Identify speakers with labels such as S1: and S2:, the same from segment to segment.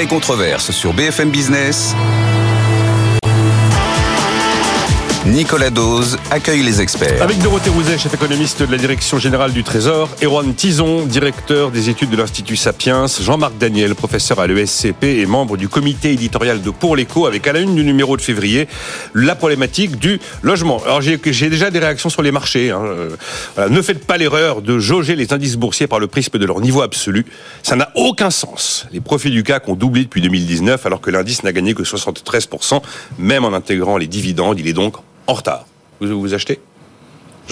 S1: Et controverse sur BFM Business. Nicolas Dose accueille les experts.
S2: Avec Dorothée Rouzet, chef économiste de la Direction Générale du Trésor, Erwan Tison, directeur des études de l'Institut Sapiens, Jean-Marc Daniel, professeur à l'ESCP et membre du comité éditorial de Pour l'écho, avec à la une du numéro de février, la problématique du logement. Alors j'ai déjà des réactions sur les marchés. Hein. Euh, ne faites pas l'erreur de jauger les indices boursiers par le prisme de leur niveau absolu. Ça n'a aucun sens. Les profits du CAC ont doublé depuis 2019 alors que l'indice n'a gagné que 73%, même en intégrant les dividendes. Il est donc en retard. Vous vous achetez?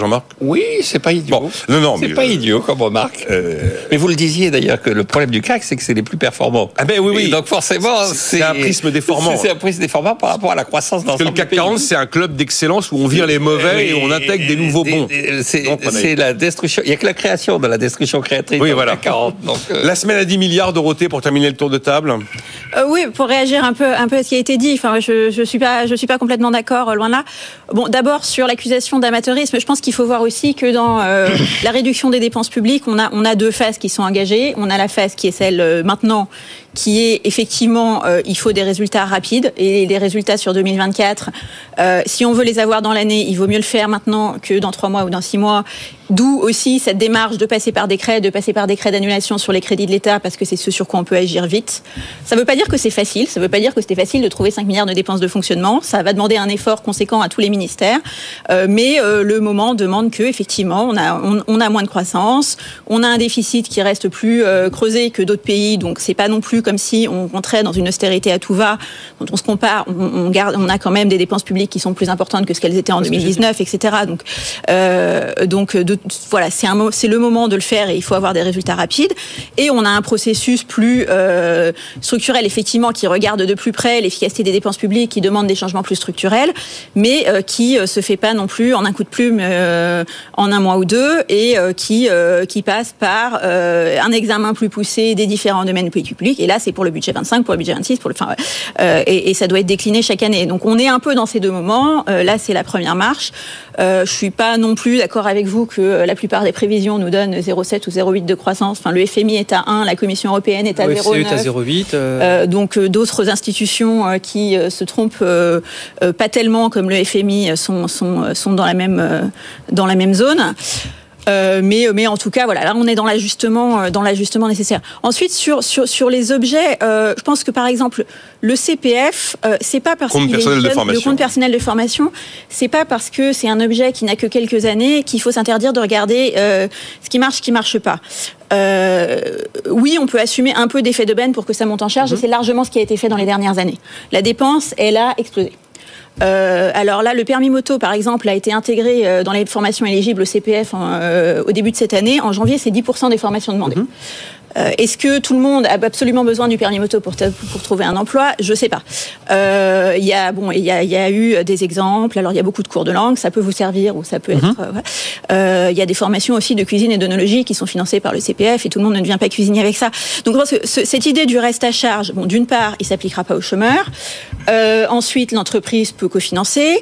S2: Jean-Marc
S3: Oui, c'est pas idiot.
S2: non, non,
S3: c'est pas idiot comme remarque. Euh, mais vous le disiez d'ailleurs que le problème du CAC, c'est que c'est les plus performants.
S2: Ah ben oui, oui.
S3: donc forcément, c'est
S2: un prisme déformant.
S3: C'est un prisme déformant par rapport à la croissance dans
S2: le CAC 40, c'est un club d'excellence où on vire les mauvais et, on intègre des nouveaux bons.
S3: C'est la destruction. Il n'y a que la création de la destruction créatrice.
S2: Oui, voilà. CAC 40. Euh. La semaine à 10 milliards, Dorothée, pour terminer le tour de table.
S4: Euh, oui, pour réagir un peu, un peu à ce qui a été dit. Enfin, je, je suis pas, je suis pas complètement d'accord, loin de là. Bon, d'abord sur l'accusation d'amateurisme, je pense qu'il faut voir aussi que dans euh, la réduction des dépenses publiques, on a, on a deux phases qui sont engagées. On a la phase qui est celle euh, maintenant qui est effectivement, euh, il faut des résultats rapides et les résultats sur 2024. Euh, si on veut les avoir dans l'année, il vaut mieux le faire maintenant que dans trois mois ou dans six mois. D'où aussi cette démarche de passer par décret, de passer par décret d'annulation sur les crédits de l'État parce que c'est ce sur quoi on peut agir vite. Ça ne veut pas dire que c'est facile. Ça ne veut pas dire que c'était facile de trouver 5 milliards de dépenses de fonctionnement. Ça va demander un effort conséquent à tous les ministères. Euh, mais euh, le moment demande que effectivement, on a, on, on, a moins de croissance, on a un déficit qui reste plus euh, creusé que d'autres pays. Donc c'est pas non plus comme si on rentrait dans une austérité à tout va. Quand on se compare, on, garde, on a quand même des dépenses publiques qui sont plus importantes que ce qu'elles étaient en 2019, etc. Donc, euh, donc de, voilà, c'est un, c'est le moment de le faire et il faut avoir des résultats rapides. Et on a un processus plus euh, structurel, effectivement, qui regarde de plus près l'efficacité des dépenses publiques, qui demande des changements plus structurels, mais euh, qui euh, se fait pas non plus en un coup de plume en un mois ou deux et qui qui passe par un examen plus poussé des différents domaines publics. Et là, c'est pour le budget 25, pour le budget 26, pour le, enfin, euh, et, et, ça doit être décliné chaque année. Donc on est un peu dans ces deux moments. Euh, là, c'est la première marche. Euh, je suis pas non plus d'accord avec vous que la plupart des prévisions nous donnent 0,7 ou 0,8 de croissance. Enfin, le FMI est à 1, la Commission européenne est à 0,9.
S5: est à 0,8.
S4: Euh... donc d'autres institutions qui se trompent pas tellement comme le FMI sont, sont, sont dans la même dans la même zone. Euh, mais, mais en tout cas, voilà, là on est dans l'ajustement, euh, dans l'ajustement nécessaire. Ensuite, sur, sur, sur les objets, euh, je pense que par exemple le CPF, euh, c'est pas parce
S2: compte personnel
S4: est
S2: jeune,
S4: le compte personnel de formation, c'est pas parce que c'est un objet qui n'a que quelques années qu'il faut s'interdire de regarder euh, ce qui marche, ce qui marche pas. Euh, oui, on peut assumer un peu d'effet de benne pour que ça monte en charge,
S2: Mhm.
S4: et c'est largement ce qui a été fait dans les dernières années. La dépense, elle a explosé. Euh, alors là, le permis moto, par exemple, a été intégré euh, dans les formations éligibles au CPF euh, au début de cette année. En janvier, c'est 10% des formations demandées. Euh, Est-ce que tout le monde a absolument besoin du permis moto pour, pour trouver un emploi? Je sais pas. Euh, Il y a bon, il y a, y a eu des exemples. Alors il y a beaucoup de cours de langue, ça peut vous servir ou ça peut être. euh. Euh, Il y a des formations aussi de cuisine et d'onologie qui sont financées par le CPF et tout le monde ne devient pas cuisinier avec ça. Donc je pense que ce- cette idée du reste à charge, bon, d'une part, il s'appliquera pas aux chômeurs. Euh, ensuite, l'entreprise peut cofinancer.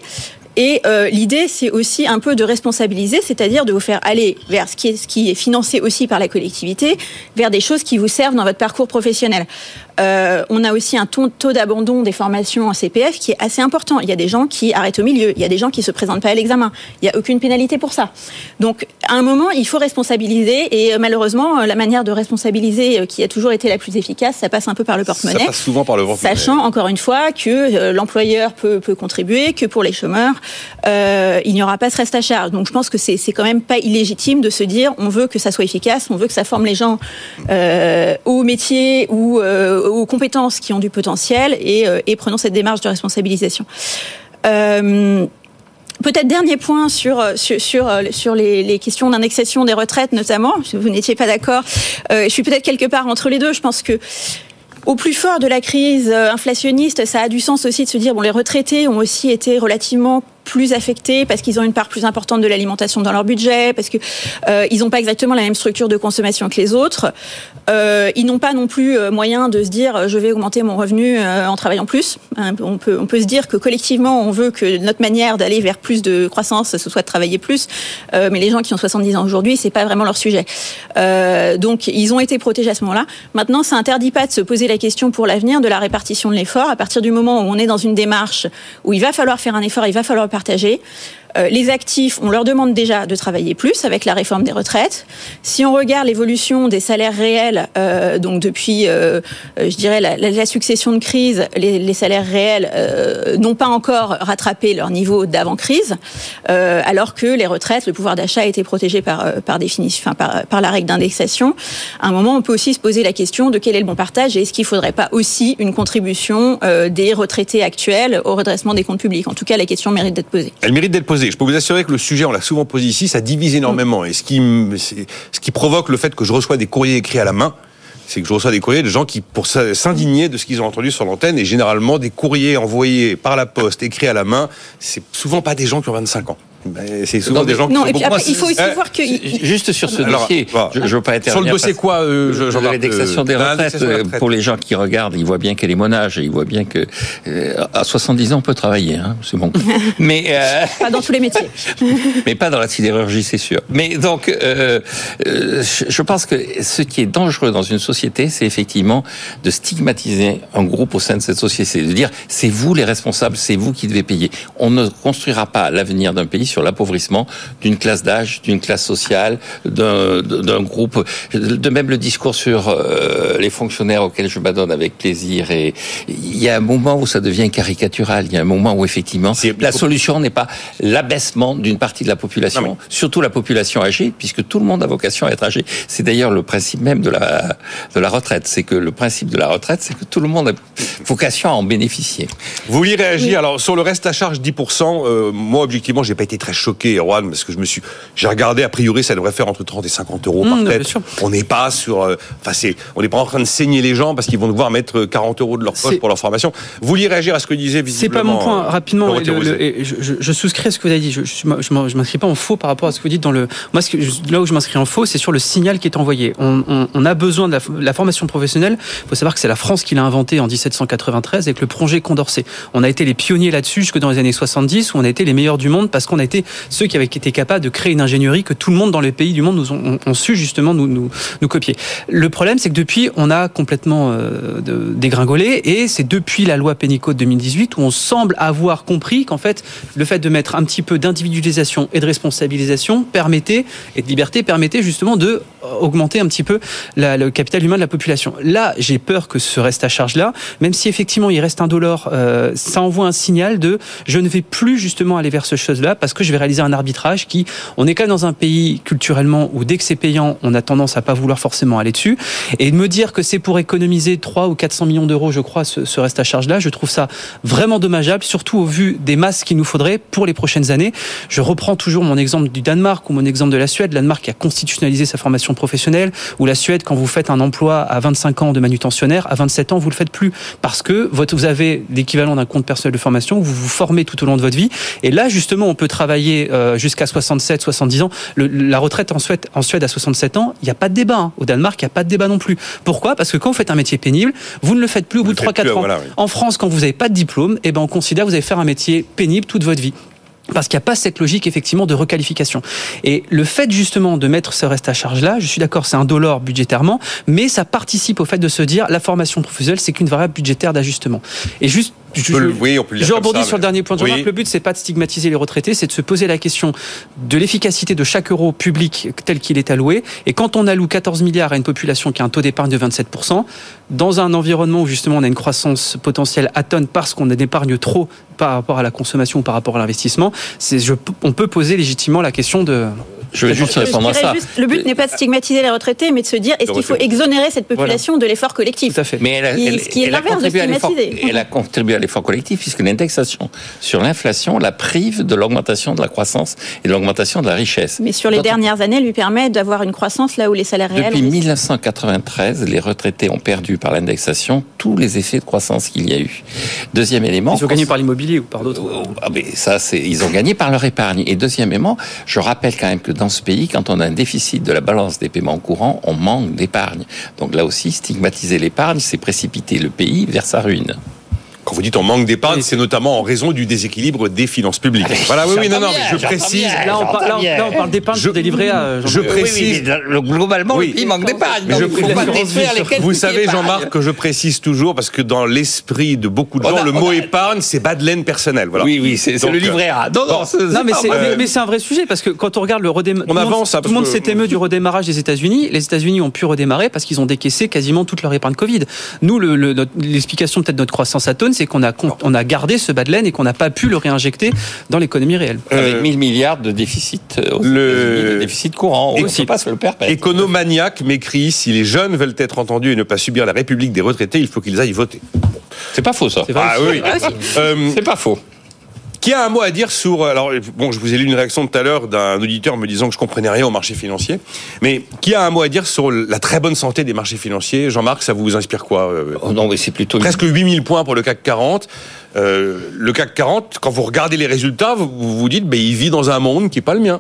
S4: Et euh, l'idée, c'est aussi un peu de responsabiliser, c'est-à-dire de vous faire aller vers ce qui, est, ce qui est financé aussi par la collectivité, vers des choses qui vous servent dans votre parcours professionnel. Euh, on a aussi un taux, taux d'abandon des formations en CPF qui est assez important. Il y a des gens qui arrêtent au milieu, il y a des gens qui se présentent pas à l'examen. Il n'y a aucune pénalité pour ça. Donc, à un moment, il faut responsabiliser. Et euh, malheureusement, euh, la manière de responsabiliser qui a toujours été la plus efficace, ça passe un peu par le
S2: Ça
S4: porte-monnaie.
S2: passe souvent par le ventre.
S4: Sachant encore une fois que l'employeur peut, peut contribuer, que pour les chômeurs, euh, il n'y aura pas ce reste à charge. Donc je pense que c'est c'est quand même pas illégitime de se dire on veut que ça soit efficace, on veut que ça forme les gens euh, au métier ou euh, aux compétences qui ont du potentiel et, euh, et prenons cette démarche de responsabilisation. Euh, Peut-être dernier point sur sur sur, sur les, questions d'indexation des retraites notamment. Vous n'étiez pas d'accord. Euh, je suis peut-être quelque part entre les deux. Je pense que au plus fort de la crise euh, inflationniste, ça a du sens aussi de se dire bon les retraités ont aussi été relativement plus affectés parce qu'ils ont une part plus importante de l'alimentation dans leur budget, parce que euh, n'ont pas exactement la même structure de consommation que les autres. Euh, ils n'ont pas non plus euh, moyen de se dire je vais augmenter mon revenu en travaillant plus. Hein, on peut on peut se dire que collectivement on veut que notre manière d'aller vers plus de croissance ce soit de travailler plus, mais les gens qui ont 70 ans aujourd'hui c'est pas vraiment leur sujet. Donc ils ont été protégés à ce moment-là. Maintenant ça interdit pas de se poser la question pour l'avenir de la répartition de l'effort à partir du moment où on est dans une démarche où il va falloir faire un effort, il va falloir Euh, les actifs, on leur demande déjà de travailler plus avec la réforme des retraites. Si on regarde l'évolution des salaires réels, euh, donc depuis, euh, je dirais, la, succession de crises, les, salaires réels euh, n'ont pas encore rattrapé leur niveau d'avant-crise, euh, alors que les retraites, le pouvoir d'achat a été protégé par, par définition, enfin, par la règle d'indexation. À un moment, on peut aussi se poser la question de quel est le bon partage et est-ce qu'il ne faudrait pas aussi une contribution des retraités actuels au redressement des comptes publics. En tout cas, la question mérite d'être posée.
S2: Elle mérite d'être posée. Je peux vous assurer que le sujet, on l'a souvent posé ici, ça divise énormément. Et ce qui, ce qui provoque le fait que je reçois des courriers écrits à la main, c'est que je reçois des courriers de gens qui, pour s'indigner de ce qu'ils ont entendu sur l'antenne, et généralement des courriers envoyés par la poste, écrits à la main, c'est souvent pas des gens qui ont 25 ans. C'est souvent
S4: non,
S2: des gens
S4: non,
S2: qui
S4: et puis après, il faut aussi euh, voir que
S3: juste sur ce Alors, dossier, je, je veux pas être
S2: sur le dossier quoi, euh, je,
S3: je l'indexation des, retraites, des retraites. Pour les gens qui regardent, ils voient bien qu'elle est mon âge, et ils voient bien que euh, à 70 ans on peut travailler, hein, c'est bon.
S4: mais euh, pas dans tous les métiers.
S3: mais pas dans la sidérurgie, c'est sûr. Mais donc, euh, je pense que ce qui est dangereux dans une société, c'est effectivement de stigmatiser un groupe au sein de cette société, de dire c'est vous les responsables, c'est vous qui devez payer. On ne construira pas l'avenir d'un pays sur l'appauvrissement d'une classe d'âge, d'une classe sociale, d'un groupe. De même le discours sur euh, les fonctionnaires auxquels je m'adonne avec plaisir. Et il y a un moment où ça devient caricatural. Il y a un moment où effectivement la solution n'est pas l'abaissement d'une partie de la population, non, surtout la population âgée, puisque tout le monde a vocation à être âgé. C'est d'ailleurs le principe même de la de la retraite. C'est que le principe de la retraite, c'est que tout le monde a vocation à en bénéficier.
S2: Vous voulez réagir oui. Alors sur le reste à charge 10%, euh, moi objectivement, j'ai pas été très choqué, Erwan, parce que je me suis, j'ai regardé, a priori, ça devrait faire entre 30 et 50 euros par mmh, tête. On n'est pas sur, euh, enfin, c'est, on n'est pas en train de saigner les gens parce qu'ils vont devoir mettre 40 euros de leur poche pour leur formation. Vous vouliez réagir à ce que disait visiblement.
S5: C'est pas mon point. Rapidement, le, le, et je, je, je, souscris à ce que vous avez dit. Je, je, m'inscris pas en faux par rapport à ce que vous dites dans le. Moi, ce que, là où je m'inscris en faux, c'est sur le signal qui est envoyé. On, on, on a besoin de la, la formation professionnelle. Il faut savoir que c'est la France qui l'a inventé en 1793 avec le projet Condorcet. On a été les pionniers là-dessus jusque dans les années 70 où on a été les meilleurs du monde parce qu'on a été ceux qui avaient été capables de créer une ingénierie que tout le monde dans les pays du monde nous ont, su justement nous, copier. Le problème, c'est que depuis, on a complètement euh, dégringolé et c'est depuis la loi Pénicaud de 2018 où on semble avoir compris qu'en fait, le fait de mettre un petit peu d'individualisation et de responsabilisation permettait et de liberté permettait justement de augmenter un petit peu le capital humain de la population. Là, j'ai peur que ce reste à charge là, même si effectivement il reste un dollar, euh, ça envoie un signal de je ne vais plus justement aller vers ce chose-là parce que je vais réaliser un arbitrage qui, on est quand même dans un pays culturellement où dès que c'est payant, on a tendance à pas vouloir forcément aller dessus. Et de me dire que c'est pour économiser 3 ou 400 millions d'euros, je crois, ce, reste à charge-là, je trouve ça vraiment dommageable, surtout au vu des masses qu'il nous faudrait pour les prochaines années. Je reprends toujours mon exemple du Danemark ou mon exemple de la Suède. La Danemark qui a constitutionnalisé sa formation professionnelle, ou la Suède, quand vous faites un emploi à 25 ans de manutentionnaire, à 27 ans, vous le faites plus parce que vous avez l'équivalent d'un compte personnel de formation, vous vous formez tout au long de votre vie. Et là, justement, on peut travailler euh, jusqu'à 67, 70 ans. Le, la retraite en Suède, en Suède à 67 ans, il n'y a pas de débat. Hein. Au Danemark, il n'y a pas de débat non plus. Pourquoi? Parce que quand vous faites un métier pénible, vous ne le faites plus au bout de 3-4 ans. Voilà, oui. En France, quand vous n'avez pas de diplôme, eh ben, on considère que vous allez faire un métier pénible toute votre vie parce qu'il n'y a pas cette logique effectivement de requalification. Et le fait justement de mettre ce reste à charge là, je suis d'accord, c'est un dollar budgétairement, mais ça participe au fait de se dire la formation professionnelle, c'est qu'une variable budgétaire d'ajustement. Et juste je,
S2: le, oui, on peut le
S5: je rebondis sur mais... le dernier point de oui. Le but, c'est pas de stigmatiser les retraités, c'est de se poser la question de l'efficacité de chaque euro public tel qu'il est alloué. Et quand on alloue 14 milliards à une population qui a un taux d'épargne de 27%, dans un environnement où justement on a une croissance potentielle à tonnes parce qu'on épargne trop par rapport à la consommation ou par rapport à l'investissement, on peut poser légitimement la question de
S3: Je vais juste répondre à ça.
S4: le but n'est pas de stigmatiser les retraités, mais de se dire est-ce qu'il faut exonérer cette population de l'effort collectif
S3: Tout à fait. Mais elle a, ce qui est l'inverse de stigmatiser. Elle a contribué à l'effort collectif puisque l'indexation sur l'inflation la prive de l'augmentation de la croissance et de l'augmentation de la richesse.
S4: Mais sur les dernières années, elle lui permet d'avoir une croissance là où les salaires réels.
S3: Depuis 1993, les retraités ont perdu par l'indexation tous les effets de croissance qu'il y a eu. Deuxième élément.
S5: Ils ont gagné par l'immobilier ou par d'autres.
S3: Ah, mais ça, c'est ils ont gagné par leur épargne. Et deuxièmement, je rappelle quand même que dans ce pays, quand on a un déficit de la balance des paiements courants, on manque d'épargne. Donc là aussi, stigmatiser l'épargne, c'est précipiter le pays vers sa ruine.
S2: Quand vous dites on manque d'épargne, c'est notamment en raison du déséquilibre des finances publiques. voilà, oui, oui, non, non, mais je précise.
S5: Là, on, parle d'épargne je, des livrets à.
S3: Je précise. globalement, oui. il manque d'épargne.
S2: Vous savez, Jean-Marc, que je précise toujours parce que dans l'esprit de beaucoup de gens, le mot épargne, c'est bas de laine personnelle. Voilà.
S3: Oui, oui, c'est le livret A.
S5: Non, non, mais c'est un vrai sujet parce que quand on regarde le redémarrage, on avance. Tout le monde s'est ému du redémarrage des États-Unis. Les États-Unis ont pu redémarrer parce qu'ils ont décaissé quasiment toute leur épargne Covid. Nous, l'explication peut-être de notre croissance atone, c'est qu'on a, on a gardé ce bas de laine et qu'on n'a pas pu le réinjecter dans l'économie réelle.
S3: Avec 1000 milliards de déficit, euh, le déficit courant, on ne pas se le perpète.
S2: Économaniac m'écrit si les jeunes veulent être entendus et ne pas subir la République des retraités, il faut qu'ils aillent voter.
S3: C'est pas faux ça.
S2: Ah oui.
S3: Euh, c'est pas faux.
S2: Qui a un mot à dire sur alors bon je vous ai lu une réaction tout à l'heure d'un auditeur me disant que je comprenais rien au marché financier mais qui a un mot à dire sur la très bonne santé des marchés financiers? Jean-Marc ça vous inspire quoi
S3: euh, oh Non mais c'est plutôt
S2: presque 8000 points pour le CAC 40 euh, le CAC 40 quand vous regardez les résultats vous vous dites ben il vit dans un monde qui est pas le mien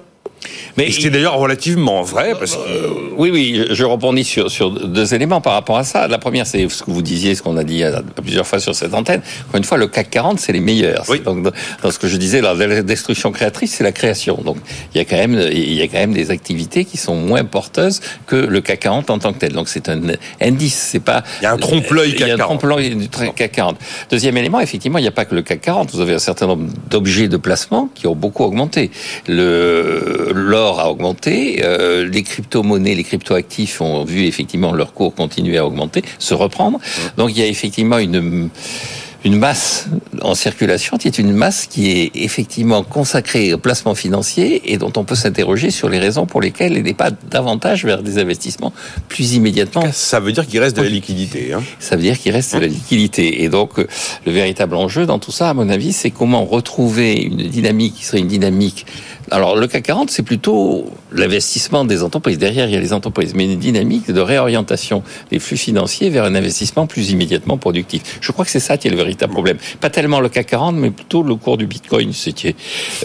S2: mais c'est d'ailleurs relativement vrai. Parce que... Euh,
S3: oui, oui, je rebondis sur, sur deux éléments par rapport à ça. La première, c'est ce que vous disiez, ce qu'on a dit plusieurs fois sur cette antenne. Encore une fois, le CAC 40, c'est les meilleurs. Donc, dans ce que je disais, la destruction créatrice, c'est la création. Donc, il y a quand même, il y a quand même des activités qui sont moins porteuses que le CAC 40 en tant que tel. Donc, c'est un indice. C'est pas.
S2: Il y a un trompe-l'œil CAC 40. Il y a un
S3: trompe-l'œil du CAC 40. Deuxième élément, effectivement, il n'y a pas que le CAC 40. Vous avez un certain nombre d'objets de placement qui ont beaucoup augmenté. Le l'or a augmenté, euh, les crypto-monnaies, les crypto-actifs ont vu effectivement leur cours continuer à augmenter, se reprendre. Donc il y a effectivement une une masse en circulation qui est une masse qui est effectivement consacrée au placement financier et dont on peut s'interroger sur les raisons pour lesquelles elle n'est pas davantage vers des investissements plus immédiatement.
S2: Ça veut dire qu'il reste de la liquidité. Hein
S3: ça veut dire qu'il reste de la liquidité. Et donc, le véritable enjeu dans tout ça, à mon avis, c'est comment retrouver une dynamique qui serait une dynamique. Alors, le CAC 40, c'est plutôt l'investissement des entreprises. Derrière, il y a les entreprises, mais une dynamique de réorientation des flux financiers vers un investissement plus immédiatement productif. Je crois que c'est ça qui est le véritable problème. Pas tellement le CAC 40, mais plutôt le cours du Bitcoin, ce qui est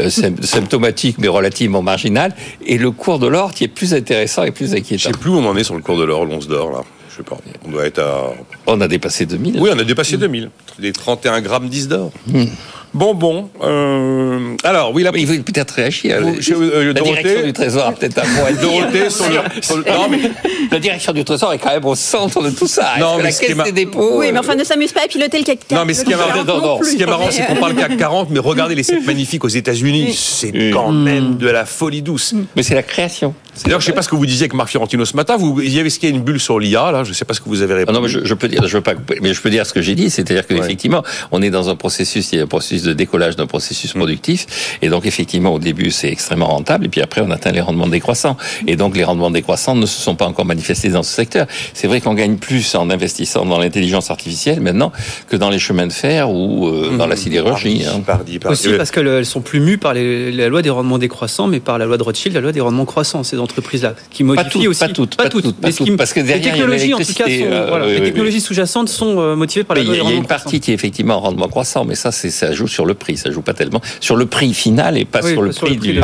S3: euh, symptomatique mais relativement marginal, et le cours de l'or qui est plus intéressant et plus inquiétant.
S2: Je sais plus où on en est sur le cours de l'or, l'once d'or, là. Je sais pas. On doit être à.
S3: On a dépassé 2000.
S2: Oui, on a dépassé 2000. Les 31 grammes 10 d'or. Hmm. Bon, bon. Euh, alors, oui, là.
S3: Il veut peut-être réagir. Vous, euh, la direction du Trésor peut-être un mot à
S2: Dorothée, sur le,
S3: non, mais... La direction du Trésor est quand même au centre de tout ça. Non, mais la Caisse des dépôts.
S4: Oui, mais enfin, ne s'amuse pas à piloter le CAC
S2: 40. Non, mais ce qui est marrant, non, non, ce qui est marrant, c'est qu'on parle CAC 40, mais regardez les sites magnifiques aux États-Unis. C'est quand même de la folie douce.
S3: Mais c'est la création.
S2: D'ailleurs, je ne sais pas ce que vous disiez avec Marc Fiorentino ce matin. Vous, il y avait ce qu'il y a une bulle sur l'IA, là. Je ne sais pas ce que vous avez répondu.
S3: Ah non, mais je, peux dire, je veux pas, mais je peux dire ce que j'ai dit. C'est-à-dire qu'effectivement, on est dans un processus, il y a un processus de décollage d'un processus mm. productif. Et donc, effectivement, au début, c'est extrêmement rentable. Et puis après, on atteint les rendements décroissants. Et donc, les rendements décroissants ne se sont pas encore manifestés dans ce secteur. C'est vrai qu'on gagne plus en investissant dans l'intelligence artificielle maintenant que dans les chemins de fer ou euh, mm. dans la sidérurgie.
S5: Hein. Aussi parce qu'elles sont plus mues par la loi des rendements décroissants, mais par la loi de Rothschild, la loi des rendements croissants, ces entreprises-là, qui
S3: pas toutes, aussi. Pas toutes, pas, toutes, parce que derrière,
S5: les technologies, en tout cas, sont, euh, voilà, les technologies sous-jacentes sont motivées par
S3: la Il y a une partie qui est effectivement en rendement croissant, mais ça, ça joue sur le prix, ça joue pas tellement sur le prix final et pas sur le prix du,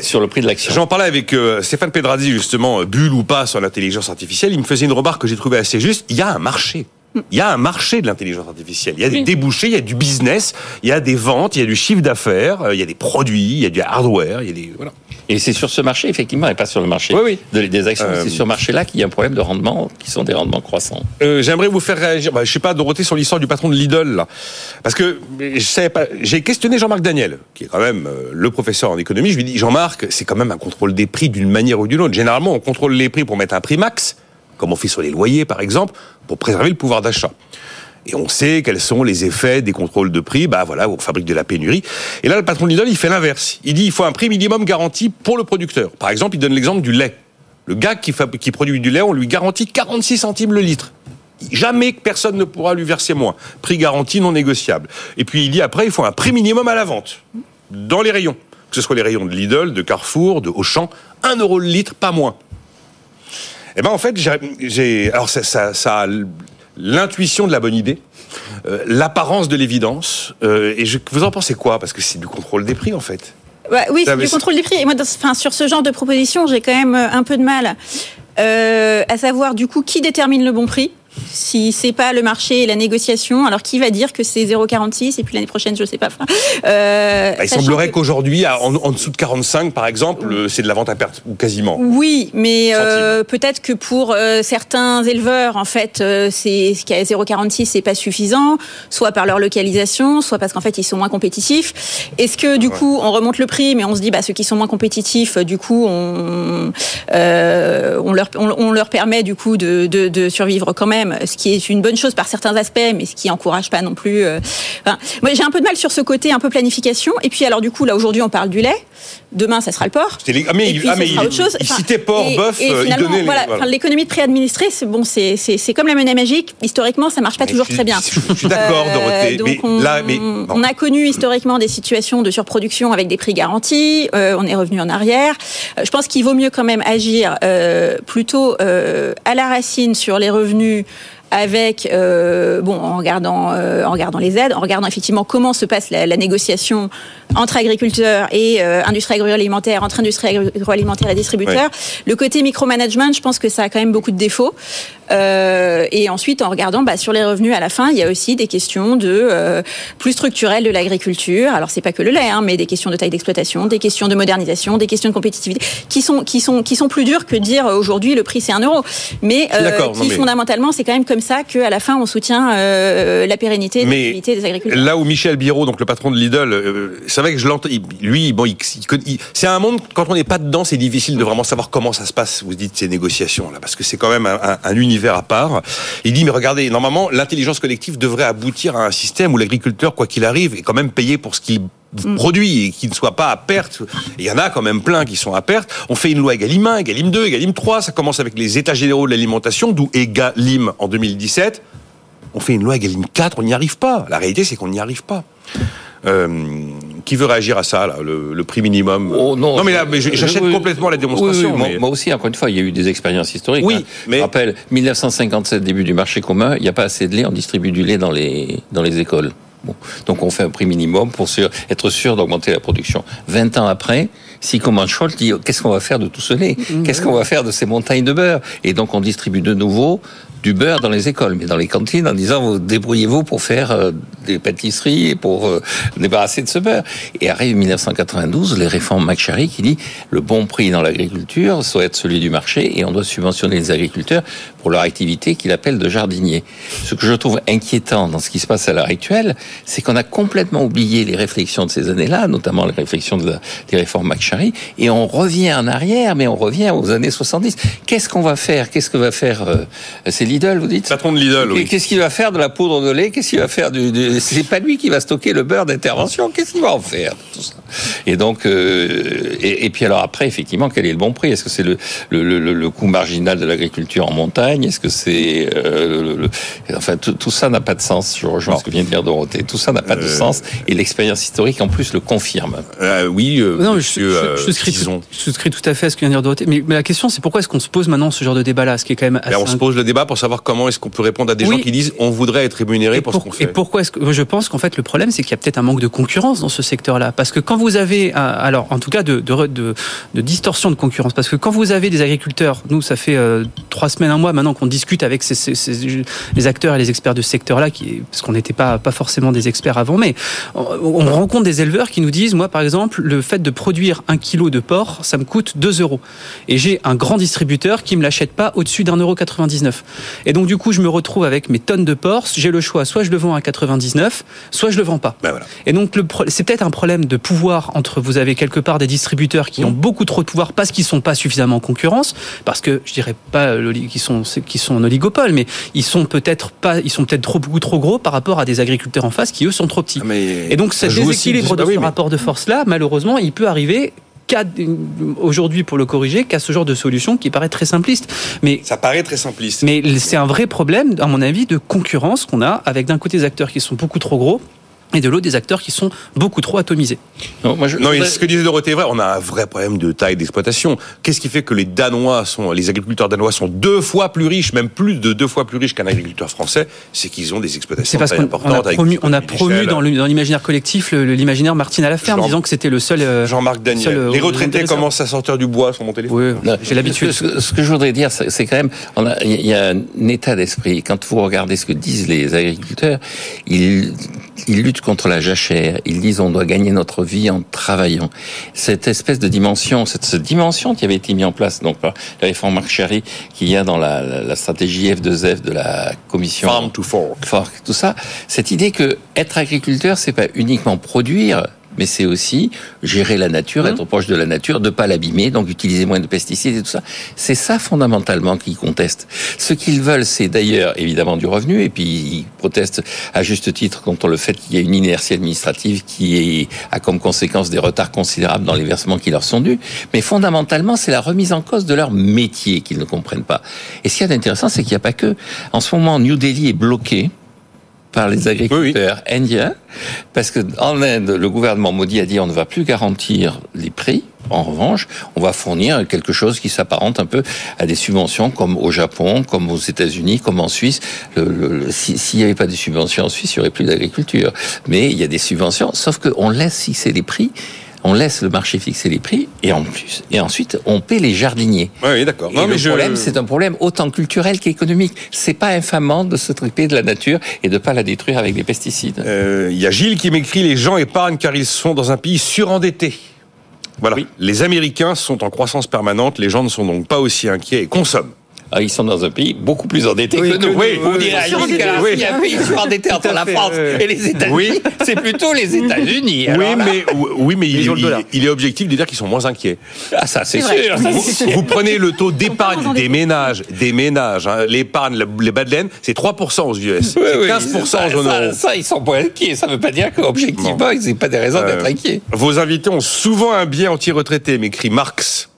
S3: sur le prix de l'action.
S2: J'en parlais avec euh, Stéphane Pedrazzi justement, bulle ou pas sur l'intelligence artificielle. Il me faisait une remarque que j'ai trouvée assez juste. Il y a un marché. Il y a un marché de l'intelligence artificielle. Il y a des débouchés, il y a du business, il y a des ventes, il y a du chiffre d'affaires, il y a des produits, il y a du hardware, il y a des voilà.
S3: Et c'est sur ce marché, effectivement, et pas sur le marché des actions. C'est sur ce marché-là qu'il y a un problème de rendement, qui sont des rendements croissants.
S2: Euh, J'aimerais vous faire réagir, bah, je sais pas, Dorothée, sur l'histoire du patron de Lidl, là. Parce que je savais pas, j'ai questionné Jean-Marc Daniel, qui est quand même euh, le professeur en économie. Je lui dis, Jean-Marc, c'est quand même un contrôle des prix d'une manière ou d'une autre. Généralement, on contrôle les prix pour mettre un prix max, comme on fait sur les loyers, par exemple, pour préserver le pouvoir d'achat. Et on sait quels sont les effets des contrôles de prix. Bah voilà, on fabrique de la pénurie. Et là, le patron de Lidl, il fait l'inverse. Il dit il faut un prix minimum garanti pour le producteur. Par exemple, il donne l'exemple du lait. Le gars qui, qui produit du lait, on lui garantit 46 centimes le litre. Jamais personne ne pourra lui verser moins. Prix garanti non négociable. Et puis il dit après, il faut un prix minimum à la vente, dans les rayons. Que ce soit les rayons de Lidl, de Carrefour, de Auchan, 1 euro le litre, pas moins. Eh ben en fait, j'ai, alors ça, ça, l'intuition de la bonne idée, euh, l'apparence de l'évidence. Euh, et je, vous en pensez quoi? Parce que c'est du contrôle des prix en fait.
S4: oui, c'est du contrôle des prix. Et moi, enfin, sur ce genre de proposition, j'ai quand même euh, un peu de mal. à savoir du coup qui détermine le bon prix si c'est pas le marché et la négociation, alors qui va dire que c'est 0,46 et puis l'année prochaine, je sais pas.
S2: Euh, bah, il semblerait qu'aujourd'hui, en, dessous de 45, par exemple, c'est de la vente à perte ou quasiment.
S4: Oui, mais euh, peut-être que pour euh, certains éleveurs, en fait, euh, c'est ce qui a 0,46, c'est pas suffisant, soit par leur localisation, soit parce qu'en fait ils sont moins compétitifs. Est-ce que du coup on remonte le prix, mais on se dit bah ceux qui sont moins compétitifs, du coup on on leur on, leur permet du coup de, de, de survivre quand même ce qui est une bonne chose par certains aspects, mais ce qui encourage pas non plus. Euh, moi, j'ai un peu de mal sur ce côté un peu planification. Et puis, alors du coup, là aujourd'hui, on parle du lait. Demain, ça sera le porc.
S2: Ah, mais, il, ah, autre chose. il citait porc, bœuf,
S4: et il donnait voilà, l'économie de prix administré, c'est bon, c'est comme la monnaie magique. Historiquement, ça marche pas toujours très bien.
S2: Je, suis d'accord, euh,
S4: Dorothée. on, là, mais, on a connu historiquement des situations de surproduction avec des prix garantis. Euh, on est revenu en arrière. je pense qu'il vaut mieux quand même agir plutôt à la racine sur les revenus avec euh, bon en regardant euh, en regardant les aides, en regardant effectivement comment se passe la, négociation entre agriculteurs et euh, industrie agroalimentaire, entre industrie agroalimentaire et distributeurs. Le côté micromanagement, je pense que ça a quand même beaucoup de défauts. Euh, et ensuite, en regardant bah, sur les revenus à la fin, il y a aussi des questions de plus structurelles de l'agriculture. Alors c'est pas que le lait, hein, mais des questions de taille d'exploitation, des questions de modernisation, des questions de compétitivité, qui sont qui sont qui sont plus dures que dire aujourd'hui le prix c'est un euro. Mais qui fondamentalement c'est quand même comme ça qu'à la fin on soutient euh, la pérennité de l'activité des agriculteurs.
S2: Là où Michel Biro, donc le patron de Lidl, euh, c'est vrai que je l'entends. Lui, bon, il, c'est un monde quand on n'est pas dedans, c'est difficile de vraiment savoir comment ça se passe. Vous dites ces négociations là, parce que c'est quand même un, un, un univers à part. Il dit, mais regardez, normalement, l'intelligence collective devrait aboutir à un système où l'agriculteur, quoi qu'il arrive, est quand même payé pour ce qu'il mm. produit et qu'il ne soit pas à perte. Il y en a quand même plein qui sont à perte. On fait une loi Egalim 1, Egalim 2, Egalim 3. Ça commence avec les états généraux de l'alimentation, d'où Egalim en 2017. On fait une loi Egalim 4, on n'y arrive pas. La réalité, c'est qu'on n'y arrive pas. Euh, qui veut réagir à ça, là, le, prix minimum?
S3: Oh, non,
S2: non, mais là, j'achète complètement la démonstration.
S3: moi, aussi, encore une fois, il y a eu des expériences historiques. Oui, hein. mais... Je rappelle, 1957, début du marché commun, il n'y a pas assez de lait, on distribue du lait dans les, dans les écoles. Bon. Donc on fait un prix minimum pour être sûr d'augmenter la production. 20 ans après, si Command Scholl dit qu'est-ce qu'on va faire de tout ce lait mmh. Qu'est-ce qu'on va faire de ces montagnes de beurre? Et donc on distribue de nouveau du beurre dans les écoles, mais dans les cantines, en disant vous débrouillez-vous pour faire euh, des pâtisseries et pour euh, débarrasser de ce beurre. Et arrive 1992, les réformes McCharry qui dit le bon prix dans l'agriculture doit être celui du marché et on doit subventionner les agriculteurs pour leur activité qu'il appelle de jardinier. Ce que je trouve inquiétant dans ce qui se passe à l'heure actuelle, c'est qu'on a complètement oublié les réflexions de ces années-là, notamment les réflexions de des réformes McCharry, et on revient en arrière, mais on revient aux années 70. Qu'est-ce qu'on va faire? Qu'est-ce que va faire euh, Lidl, vous dites?
S2: Patron de Lidl, oui.
S3: Qu'est-ce qu'il va faire de la poudre de lait? Qu'est-ce qu'il va faire du, C'est pas lui qui va stocker le beurre d'intervention. Qu'est-ce qu'il va en faire tout ça? Et donc, euh, et, puis alors après, effectivement, quel est le bon prix? Est-ce que c'est le, le, coût marginal de l'agriculture en montagne? Est-ce que c'est euh, enfin tout, ça n'a pas de sens. Je rejoins ce que vient de dire Dorothée. Tout ça n'a pas de euh, sens et l'expérience historique en plus le confirme.
S2: oui,
S5: non, je, souscris, tout à fait à ce que vient de dire Dorothée. Mais, la question, c'est pourquoi est-ce qu'on se pose maintenant ce genre de débat-là, ce qui est quand même
S2: assez on se pose le débat pour savoir comment est-ce qu'on peut répondre à des gens qui disent on voudrait être rémunéré pour, ce qu'on fait.
S5: Et pourquoi est-ce que je pense qu'en fait le problème c'est qu'il y a peut-être un manque de concurrence dans ce secteur-là parce que quand vous avez alors en tout cas de, de, de, distorsion de concurrence parce que quand vous avez des agriculteurs, nous ça fait euh, trois semaines un mois maintenant qu'on discute avec ces, les acteurs et les experts de ce secteur-là parce qu'on n'était pas pas forcément des experts avant, mais on, rencontre des éleveurs qui nous disent, moi par exemple, le fait de produire un kilo de porc, ça me coûte 2 euros. Et j'ai un grand distributeur qui me l'achète pas au-dessus d'un euro 99. Et donc du coup, je me retrouve avec mes tonnes de porc, j'ai le choix, soit je le vends à 99, soit je le vends pas. Ben voilà. Et donc c'est peut-être un problème de pouvoir entre, vous avez quelque part des distributeurs qui ont beaucoup trop de pouvoir parce qu'ils sont pas suffisamment en concurrence, parce que je dirais pas qu'ils sont, qui sont en oligopole, mais ils sont peut-être pas, ils sont peut-être trop, beaucoup trop gros par rapport à des agriculteurs en face qui eux sont trop petits. Ah, et donc ce déséquilibre de ce rapport de force-là, malheureusement, il peut arriver aujourd'hui pour le corriger qu'à ce genre de solution qui paraît très simpliste.
S2: Mais ça paraît très simpliste.
S5: Mais c'est un vrai problème, à mon avis, de concurrence qu'on a avec d'un côté des acteurs qui sont beaucoup trop gros et de l'autre des acteurs qui sont beaucoup trop atomisés.
S2: Non, moi je, non ce que disait Dorothée est vrai, on a un vrai problème de taille d'exploitation. Qu'est-ce qui fait que les Danois sont, les agriculteurs danois sont deux fois plus riches, même plus de deux fois plus riches qu'un agriculteur français? C'est qu'ils ont des exploitations très importantes.
S5: On a promu, on a promu dans l'imaginaire collectif l'imaginaire Martine à la ferme, disant que c'était le seul. Euh,
S2: Jean-Marc Daniel. Euh, les retraités commencent à sortir du bois sur mon téléphone.
S5: Oui, j'ai l'habitude.
S3: Ce, ce, que je voudrais dire, c'est quand même, il y a un état d'esprit. Quand vous regardez ce que disent les agriculteurs, ils, ils luttent contre la jachère. Ils disent on doit gagner notre vie en travaillant. Cette espèce de dimension, cette, dimension qui avait été mise en place donc par la réforme Marc Chéry, qu'il y a dans la, la, stratégie F2F de la commission
S2: Farm to Fork,
S3: Fork tout ça, cette idée que être agriculteur, c'est pas uniquement produire, mais c'est aussi gérer la nature, mmh. être proche de la nature, de pas l'abîmer, donc utiliser moins de pesticides et tout ça. C'est ça fondamentalement qu'ils contestent. Ce qu'ils veulent, c'est d'ailleurs évidemment du revenu, et puis ils protestent à juste titre contre le fait qu'il y ait une inertie administrative qui a comme conséquence des retards considérables dans les versements qui leur sont dus. Mais fondamentalement, c'est la remise en cause de leur métier qu'ils ne comprennent pas. Et ce qui est intéressant, c'est qu'il n'y a pas que. En ce moment, New Delhi est bloqué par les agriculteurs indiens, parce que en Inde, le gouvernement Modi a dit on ne va plus garantir les prix. En revanche, on va fournir quelque chose qui s'apparente un peu à des subventions, comme au Japon, comme aux États-Unis, comme en Suisse. S'il n'y avait pas de subventions en Suisse, il n'y aurait plus d'agriculture. Mais il y a des subventions, sauf qu'on laisse fixer les prix on laisse le marché fixer les prix et en plus et ensuite on paie les jardiniers.
S2: Oui, d'accord.
S3: le problème, c'est un problème autant culturel qu'économique. C'est pas infamant de se triper de la nature et de pas la détruire avec des pesticides.
S2: Euh, il y a Gilles qui m'écrit les gens épargnent car ils sont dans un pays surendetté. Voilà. Les Américains sont en croissance permanente, les gens ne sont donc pas aussi inquiets et consomment.
S3: Ah, ils sont dans un pays beaucoup plus endetté que nous.
S2: Oui,
S3: on dirait qu'il y a un pays surendetté entre la France et les États-Unis. C'est plutôt les États-Unis.
S2: Oui, mais, oui, mais il, il, est objectif de dire qu'ils sont moins inquiets.
S3: Ah, ça, c'est sûr.
S2: Vous, prenez le taux d'épargne des ménages, des ménages, hein, l'épargne, les bas de laine, c'est 3% aux US. c'est 15% en zone
S3: euro. Ça, ils sont pas inquiets. Ça ne veut pas dire qu'objectivement, ils n'ont pas des raisons d'être euh, inquiets.
S2: Vos invités ont souvent un biais anti-retraité, m'écrit Marx.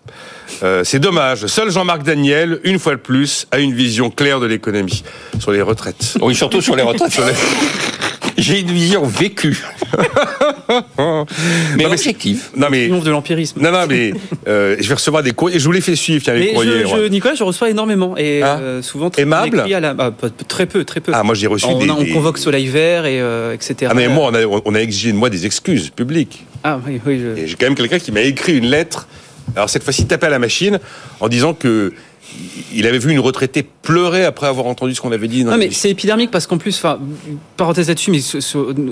S2: Euh, c'est dommage. Seul Jean-Marc Daniel, une fois de plus, a une vision claire de l'économie sur les retraites.
S3: Oui, surtout sur les retraites. J'ai une vision vécue. mais objective.
S5: Non mais de l'empirisme.
S2: Non non mais euh, je vais recevoir des courriers. Je vous les fais suivre. Tiens, les courriers.
S5: Je, Nicolas, je reçois énormément et ah. euh, souvent
S2: très aimable.
S5: À la, bah, très peu, très peu.
S2: Ah moi j'ai reçu
S5: on,
S2: des,
S5: on, convoque Soleil Vert et euh, etc.
S2: Ah mais moi on a, on a exigé de moi des excuses publiques.
S5: Ah oui oui.
S2: Je... J'ai quand même quelqu'un qui m'a écrit une lettre alors cette fois-ci, taper à la machine en disant que il avait vu une retraitée pleurer après avoir entendu ce qu'on avait dit.
S5: non, mais c'est épidermique parce qu'en plus, enfin, parenthèse là-dessus, mais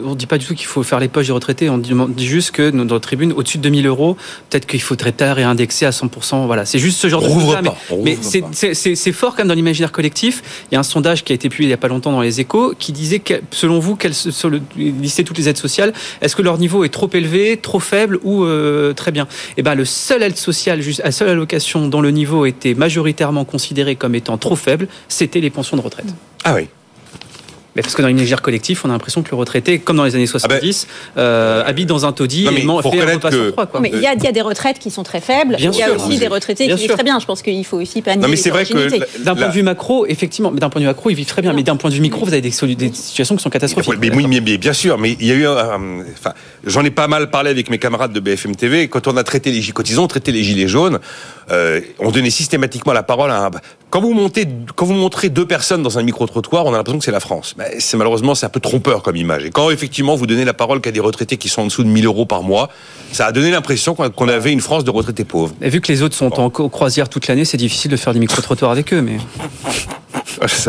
S5: on dit pas du tout qu'il faut faire les poches des retraités. On dit, juste que dans notre tribune, au-dessus de 2000 euros, peut-être qu'il faudrait et indexer à 100%. Voilà, c'est juste ce genre de
S2: choses.
S5: Mais, mais c'est fort quand même dans l'imaginaire collectif. Il y a un sondage qui a été publié il y a pas longtemps dans les Échos qui disait que, selon vous, quelles, sur le, lister toutes les aides sociales, est-ce que leur niveau est trop élevé, trop faible ou euh, très bien? Et eh ben, le seul aide sociale, juste la seule allocation dont le niveau était majoritairement comme étant trop faible, c'était les pensions de retraite.
S2: Ah oui.
S5: Mais parce que dans une légère collectif, on a l'impression que le retraité, comme dans les années 70, ah ben, euh, habite dans un taudis et fait un repas que...
S4: sur Mais il y, a des retraites qui sont très faibles. il y a aussi des retraités qui vivent très bien. Je pense qu'il faut aussi pas
S2: nier mais c'est vrai que
S5: d'un point de vue macro, effectivement, mais d'un point de vue macro, ils vivent très bien. Mais d'un point de vue micro, vous avez des, situations qui sont catastrophiques.
S2: Mais, oui, mais, bien sûr. Mais il y a eu, enfin, j'en ai pas mal parlé avec mes camarades de BFM TV. Quand on a traité les quand ils ont traité les gilets jaunes, euh, on donnait systématiquement la parole à un... quand vous montez, quand vous montrez deux personnes dans un micro trottoir, on a l'impression que c'est la France. Mais c'est malheureusement un peu trompeur comme image. Et quand effectivement vous donnez la parole qu'à des retraités qui sont en dessous de 1000 euros par mois, ça a donné l'impression qu'on avait une France de retraités pauvres.
S5: Et vu que les autres sont en croisière toute l'année, c'est difficile de faire des micro-trottoirs avec eux, mais.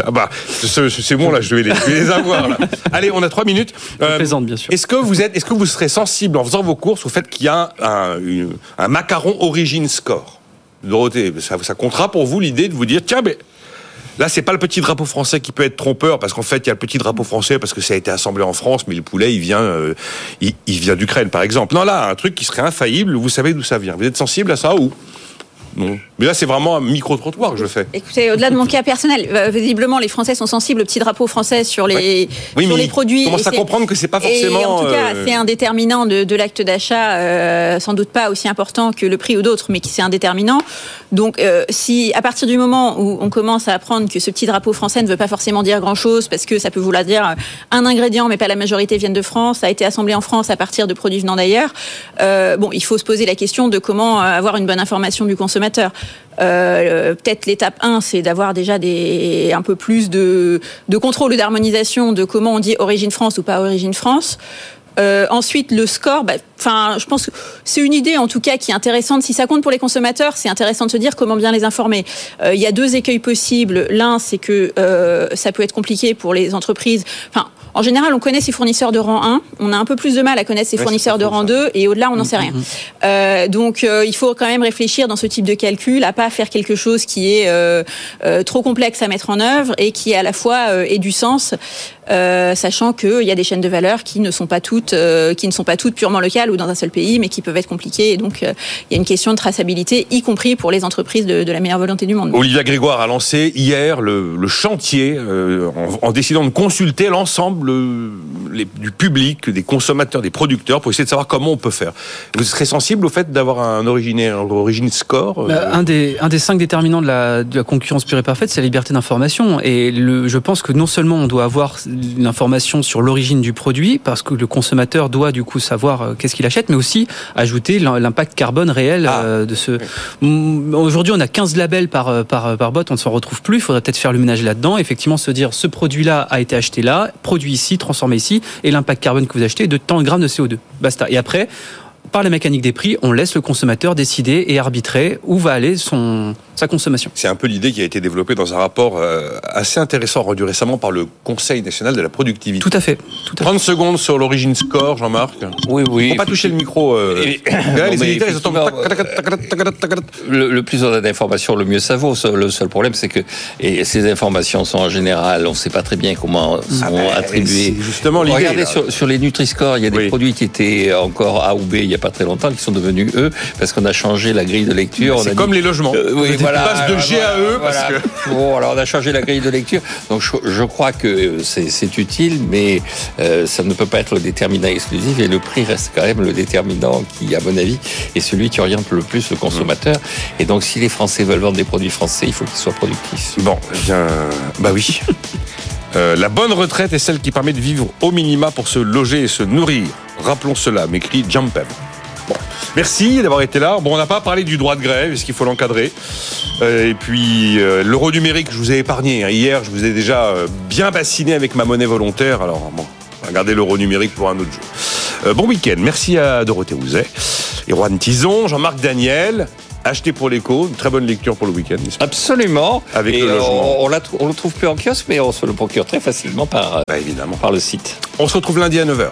S2: Ah bah, c'est bon là, je vais les, avoir. Là. Allez, on a trois minutes.
S5: Euh, bien sûr.
S2: Est-ce que vous êtes, est-ce que vous serez sensible en faisant vos courses au fait qu'il y a un, un, macaron origine score? Dorothée, ça, comptera pour vous l'idée de vous dire tiens, mais Là, c'est pas le petit drapeau français qui peut être trompeur, parce qu'en fait, il y a le petit drapeau français parce que ça a été assemblé en France, mais le poulet, il vient, euh, il, il, vient d'Ukraine, par exemple. Non, là, un truc qui serait infaillible, vous savez d'où ça vient. Vous êtes sensible à ça ou? Mais là, c'est vraiment un micro-trottoir que je fais.
S4: Écoutez, au-delà de mon cas personnel, euh, visiblement, les Français sont sensibles au petit drapeau français sur les,
S2: sur
S4: les produits.
S2: Comment à comprendre que c'est pas forcément.
S4: Et en tout cas, euh, c'est un déterminant de, l'acte d'achat, euh, sans doute pas aussi important que le prix ou d'autres, mais qui c'est un déterminant. Donc, si à partir du moment où on commence à apprendre que ce petit drapeau français ne veut pas forcément dire grand-chose, parce que ça peut vouloir dire un ingrédient, mais pas la majorité viennent de France, a été assemblé en France à partir de produits venant d'ailleurs, bon, il faut se poser la question de comment avoir une bonne information du consommateur. Euh, peut-être l'étape 1, c'est d'avoir déjà un peu plus de, contrôle ou d'harmonisation de comment on dit origine France ou pas origine France. Euh, ensuite, le score, bah, enfin, je pense que c'est une idée en tout cas qui est intéressante. Si ça compte pour les consommateurs, c'est intéressant de se dire comment bien les informer. Euh, il y a deux écueils possibles. L'un, c'est que ça peut être compliqué pour les entreprises. Enfin, en général, on connaît ses fournisseurs de rang 1. On a un peu plus de mal à connaître ses fournisseurs de rang 2 et au-delà, on n'en sait rien. Mm, mm, mm. Euh, donc, euh, il faut quand même réfléchir dans ce type de calcul à pas faire quelque chose qui est euh, trop complexe à mettre en œuvre et qui à la fois ait du sens. Sachant qu'il y a des chaînes de valeur qui ne sont pas toutes, qui ne sont pas toutes purement locales ou dans un seul pays, mais qui peuvent être compliquées. Et donc, il y a une question de traçabilité, y compris pour les entreprises de, la meilleure volonté du monde.
S2: Olivia Grégoire a lancé hier le, chantier en décidant de consulter l'ensemble du public, des consommateurs, des producteurs, pour essayer de savoir comment on peut faire. Vous serez sensible au fait d'avoir un originaire, origine score
S5: euh bah, un, des, un des cinq déterminants de la, de la concurrence pure et parfaite, c'est la liberté d'information. Et le, je pense que non seulement on doit avoir l'information sur l'origine du produit, parce que le consommateur doit du coup savoir euh, qu'est-ce qu'il achète, mais aussi ajouter l'impact carbone réel ah. euh, de ce. Aujourd'hui, on a 15 labels par, par, par bot, on ne s'en retrouve plus. Il faudrait peut-être faire le ménage là-dedans. Effectivement, se dire ce produit-là a été acheté là, produit ici, transformé ici, et l'impact carbone que vous achetez de tant de grammes de CO2. Basta. Et après, par la mécanique des prix, on laisse le consommateur décider et arbitrer où va aller son, sa consommation.
S2: C'est un peu l'idée qui a été développée dans un rapport euh, assez intéressant rendu récemment par le Conseil national de la productivité.
S5: Tout à fait.
S2: Tout 30 secondes sur l'origine score, Jean-Marc.
S3: Oui, oui.
S2: Faut pas toucher le micro. Euh.
S3: le, plus on a d'informations, le mieux ça vaut. Le seul problème, c'est que et ces informations sont en général, on ne sait pas très bien comment sont ah ben, attribuées.
S2: Justement, l'idée.
S3: Regardez sur, sur, les Nutri-Score, il y a des produits qui étaient encore A ou B il n'y a pas très longtemps, qui sont devenus E, parce qu'on a changé la grille de lecture.
S2: C'est comme les logements. Euh, oui, voilà, passe de G à E. Parce que...
S3: Bon, alors on a changé la grille de lecture. Donc je, crois que c'est utile, mais euh, ça ne peut pas être le déterminant exclusif et le prix reste quand même le déterminant qui, à mon avis, est celui qui oriente le plus le consommateur. Et donc si les Français veulent vendre des produits français, il faut qu'ils soient productifs.
S2: Bon, eh bien, bah oui. Euh, la bonne retraite est celle qui permet de vivre au minima pour se loger et se nourrir. Rappelons cela, m'écrit Jumper. Merci d'avoir été là. Bon, on n'a pas parlé du droit de grève, est-ce qu'il faut l'encadrer euh, Et puis, euh, l'euro numérique, je vous ai épargné. Hein. Hier, je vous ai déjà euh, bien bassiné avec ma monnaie volontaire. Alors, bon, regardez l'euro numérique pour un autre jour. bon week-end. Merci à Dorothée Rouzet, Erwan Tison, Jean-Marc Daniel. Acheté pour l'écho, une très bonne lecture pour le week-end.
S3: Absolument. Avec le logement. On, ne le trouve plus en kiosque, mais on se le procure très facilement par, bah, évidemment. par le site.
S2: On se retrouve lundi à 9h.